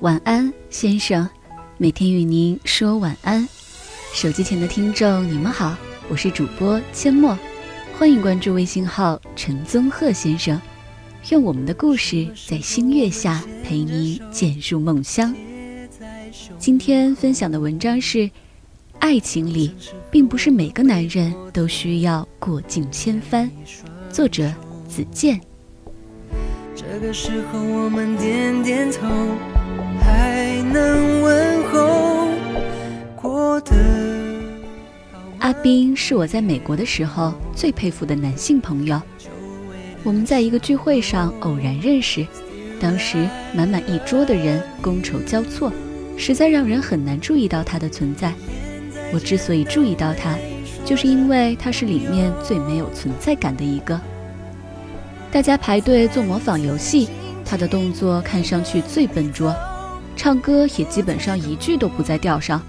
晚安，先生。每天与您说晚安。手机前的听众，你们好，我是主播阡陌，欢迎关注微信号陈宗鹤先生。愿我们的故事在星月下陪你渐入梦乡。今天分享的文章是：爱情里，并不是每个男人都需要过尽千帆。作者：子健。这个时候，我们点点头，才能问候过的阿斌是我在美国的时候最佩服的男性朋友。我们在一个聚会上偶然认识，当时满满一桌的人觥筹交错，实在让人很难注意到他的存在。我之所以注意到他，就是因为他是里面最没有存在感的一个。大家排队做模仿游戏，他的动作看上去最笨拙，唱歌也基本上一句都不在调上。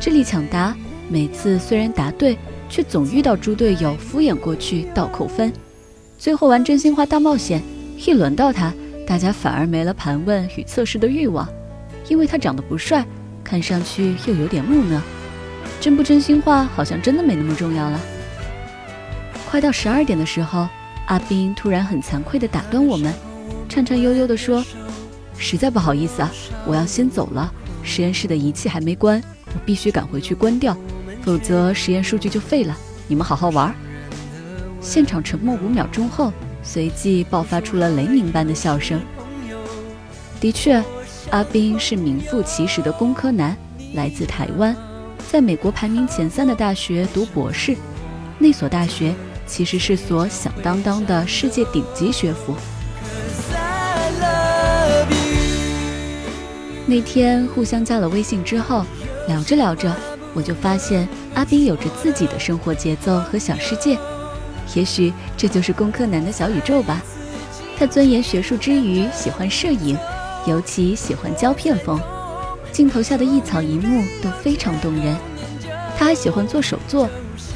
智力抢答，每次虽然答对，却总遇到猪队友敷衍过去倒扣分。最后玩真心话大冒险，一轮到他，大家反而没了盘问与测试的欲望，因为他长得不帅，看上去又有点木讷。真不真心话，好像真的没那么重要了。快到十二点的时候。阿斌突然很惭愧地打断我们，颤颤悠悠地说：“实在不好意思啊，我要先走了。实验室的仪器还没关，我必须赶回去关掉，否则实验数据就废了。你们好好玩。”现场沉默五秒钟后，随即爆发出了雷鸣般的笑声。的确，阿斌是名副其实的工科男，来自台湾，在美国排名前三的大学读博士，那所大学。其实是所响当当的世界顶级学府。那天互相加了微信之后，聊着聊着，我就发现阿斌有着自己的生活节奏和小世界。也许这就是工科男的小宇宙吧。他钻研学术之余，喜欢摄影，尤其喜欢胶片风，镜头下的一草一木都非常动人。他还喜欢做手作。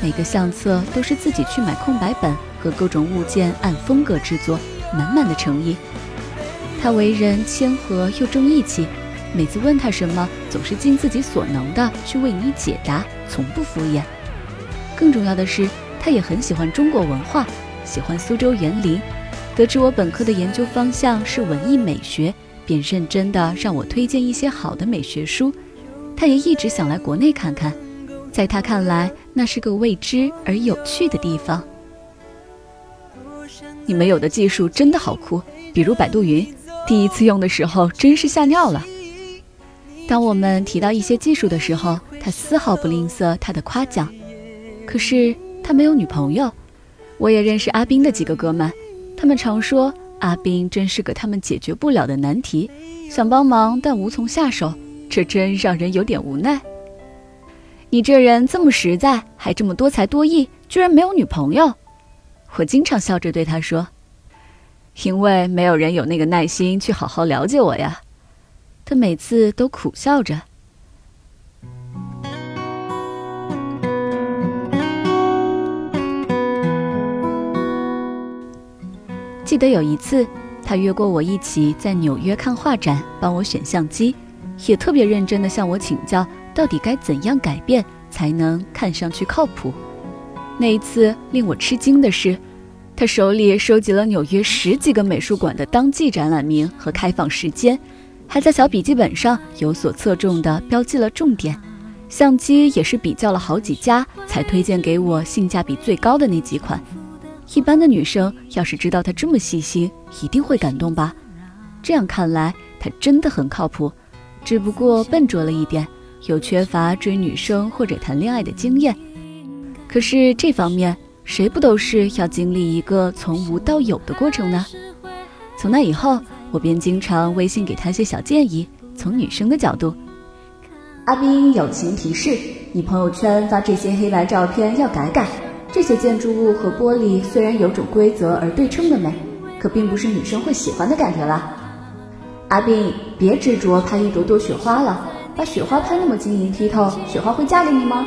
每个相册都是自己去买空白本和各种物件按风格制作，满满的诚意。他为人谦和又重义气，每次问他什么，总是尽自己所能的去为你解答，从不敷衍。更重要的是，他也很喜欢中国文化，喜欢苏州园林。得知我本科的研究方向是文艺美学，便认真的让我推荐一些好的美学书。他也一直想来国内看看。在他看来，那是个未知而有趣的地方。你们有的技术真的好酷，比如百度云，第一次用的时候真是吓尿了。当我们提到一些技术的时候，他丝毫不吝啬他的夸奖。可是他没有女朋友。我也认识阿斌的几个哥们，他们常说阿斌真是个他们解决不了的难题，想帮忙但无从下手，这真让人有点无奈。你这人这么实在，还这么多才多艺，居然没有女朋友？我经常笑着对他说：“因为没有人有那个耐心去好好了解我呀。”他每次都苦笑着。记得有一次，他约过我一起在纽约看画展，帮我选相机，也特别认真的向我请教。到底该怎样改变才能看上去靠谱？那一次令我吃惊的是，他手里收集了纽约十几个美术馆的当季展览名和开放时间，还在小笔记本上有所侧重的标记了重点。相机也是比较了好几家才推荐给我性价比最高的那几款。一般的女生要是知道他这么细心，一定会感动吧？这样看来，他真的很靠谱，只不过笨拙了一点。有缺乏追女生或者谈恋爱的经验，可是这方面谁不都是要经历一个从无到有的过程呢？从那以后，我便经常微信给他些小建议，从女生的角度。阿斌，友情提示：你朋友圈发这些黑白照片要改改。这些建筑物和玻璃虽然有种规则而对称的美，可并不是女生会喜欢的感觉啦。阿斌，别执着拍一朵朵雪花了。把雪花拍那么晶莹剔透，雪花会嫁给你吗？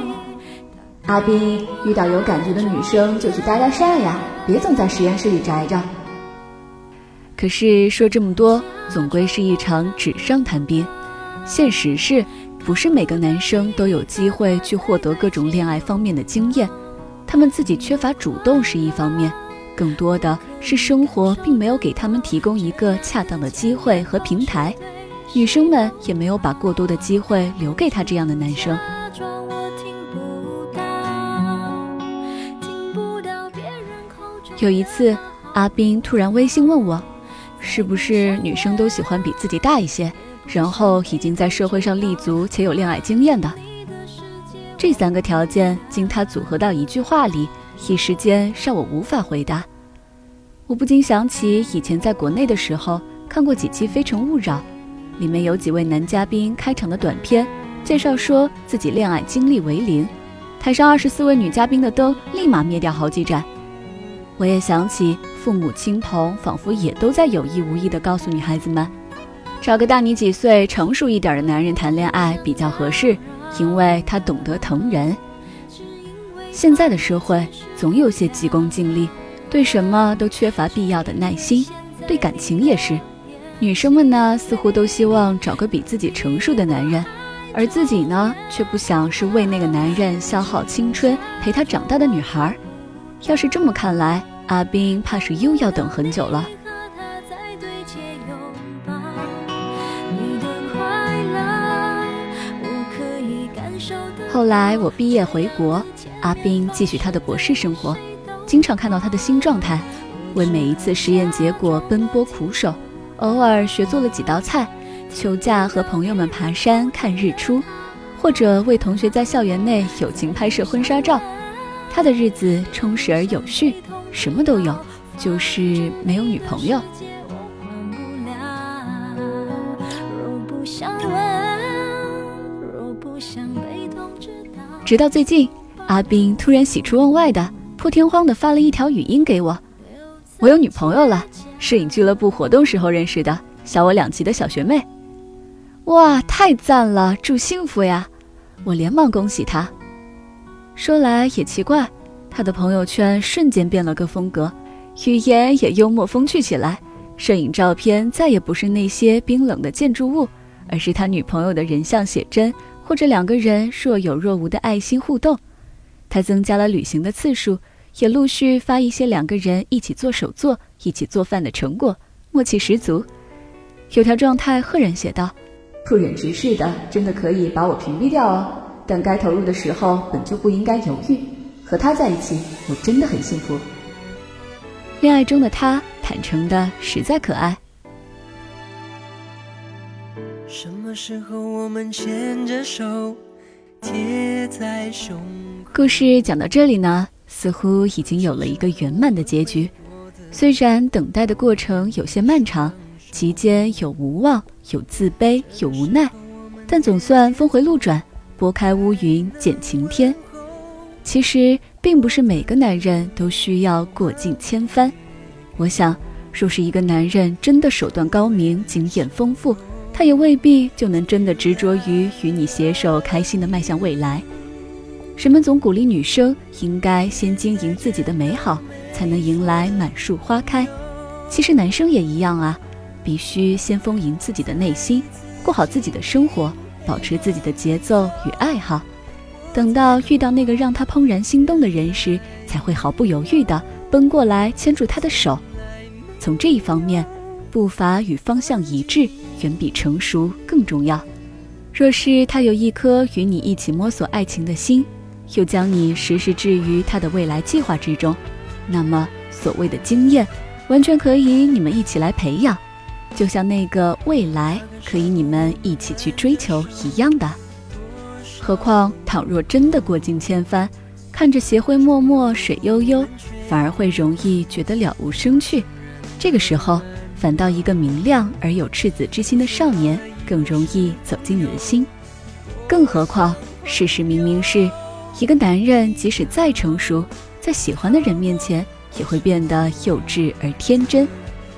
阿斌，遇到有感觉的女生就去搭搭讪呀，别总在实验室里宅着。可是说这么多，总归是一场纸上谈兵。现实是，不是每个男生都有机会去获得各种恋爱方面的经验，他们自己缺乏主动是一方面，更多的是生活并没有给他们提供一个恰当的机会和平台，女生们也没有把过多的机会留给他这样的男生。有一次，阿斌突然微信问我，是不是女生都喜欢比自己大一些？然后已经在社会上立足且有恋爱经验的，这三个条件经他组合到一句话里，一时间让我无法回答。我不禁想起以前在国内的时候看过几期《非诚勿扰》，里面有几位男嘉宾开场的短片，介绍说自己恋爱经历为零，台上二十四位女嘉宾的灯立马灭掉好几盏。我也想起父母亲朋仿佛也都在有意无意地告诉女孩子们。找个大你几岁、成熟一点的男人谈恋爱比较合适，因为他懂得疼人。现在的社会总有些急功近利，对什么都缺乏必要的耐心，对感情也是。女生们呢，似乎都希望找个比自己成熟的男人，而自己呢，却不想是为那个男人消耗青春、陪他长大的女孩。要是这么看来，阿斌怕是又要等很久了。后来我毕业回国，阿斌继续他的博士生活，经常看到他的新状态，为每一次实验结果奔波苦守，偶尔学做了几道菜，休假和朋友们爬山看日出，或者为同学在校园内友情拍摄婚纱照，他的日子充实而有序，什么都有，就是没有女朋友。直到最近，阿斌突然喜出望外的、破天荒的发了一条语音给我：“我有女朋友了，摄影俱乐部活动时候认识的，小我两级的小学妹。”哇，太赞了，祝幸福呀！我连忙恭喜他。说来也奇怪，他的朋友圈瞬间变了个风格，语言也幽默风趣起来，摄影照片再也不是那些冰冷的建筑物，而是他女朋友的人像写真。或者两个人若有若无的爱心互动，他增加了旅行的次数，也陆续发一些两个人一起做手作、一起做饭的成果，默契十足。有条状态赫然写道：“不忍直视的，真的可以把我屏蔽掉哦。但该投入的时候本就不应该犹豫。和他在一起，我真的很幸福。恋爱中的他，坦诚的实在可爱。”什么时候我们牵着手贴在胸故事讲到这里呢，似乎已经有了一个圆满的结局。虽然等待的过程有些漫长，其间有无望，有自卑，有无奈，但总算峰回路转，拨开乌云见晴天。其实，并不是每个男人都需要过尽千帆。我想，若是一个男人真的手段高明，经验丰富。他也未必就能真的执着于与你携手开心的迈向未来。人们总鼓励女生应该先经营自己的美好，才能迎来满树花开。其实男生也一样啊，必须先丰盈自己的内心，过好自己的生活，保持自己的节奏与爱好。等到遇到那个让他怦然心动的人时，才会毫不犹豫地奔过来牵住他的手。从这一方面。步伐与方向一致，远比成熟更重要。若是他有一颗与你一起摸索爱情的心，又将你时时置于他的未来计划之中，那么所谓的经验，完全可以你们一起来培养，就像那个未来可以你们一起去追求一样的。何况，倘若真的过尽千帆，看着斜晖脉脉水悠悠，反而会容易觉得了无生趣。这个时候。反倒一个明亮而有赤子之心的少年更容易走进你的心，更何况事实明明是，一个男人即使再成熟，在喜欢的人面前也会变得幼稚而天真，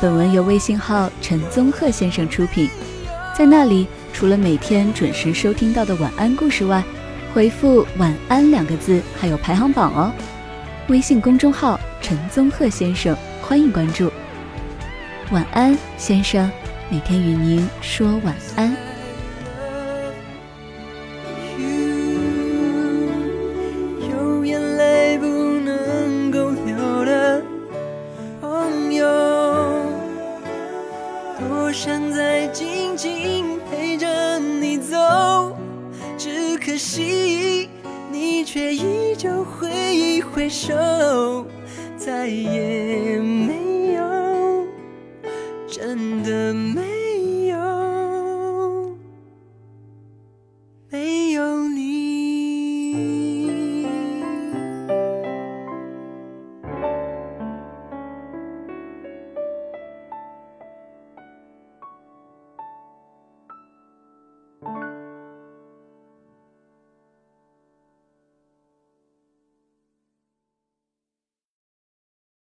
本文由微信号陈宗鹤先生出品。在那里，除了每天准时收听到的晚安故事外，回复“晚安”两个字还有排行榜哦。微信公众号陈宗鹤先生，欢迎关注。晚安，先生，每天与您说晚安。我想再静静陪着你走，只可惜你却依旧挥一挥手，再也。没。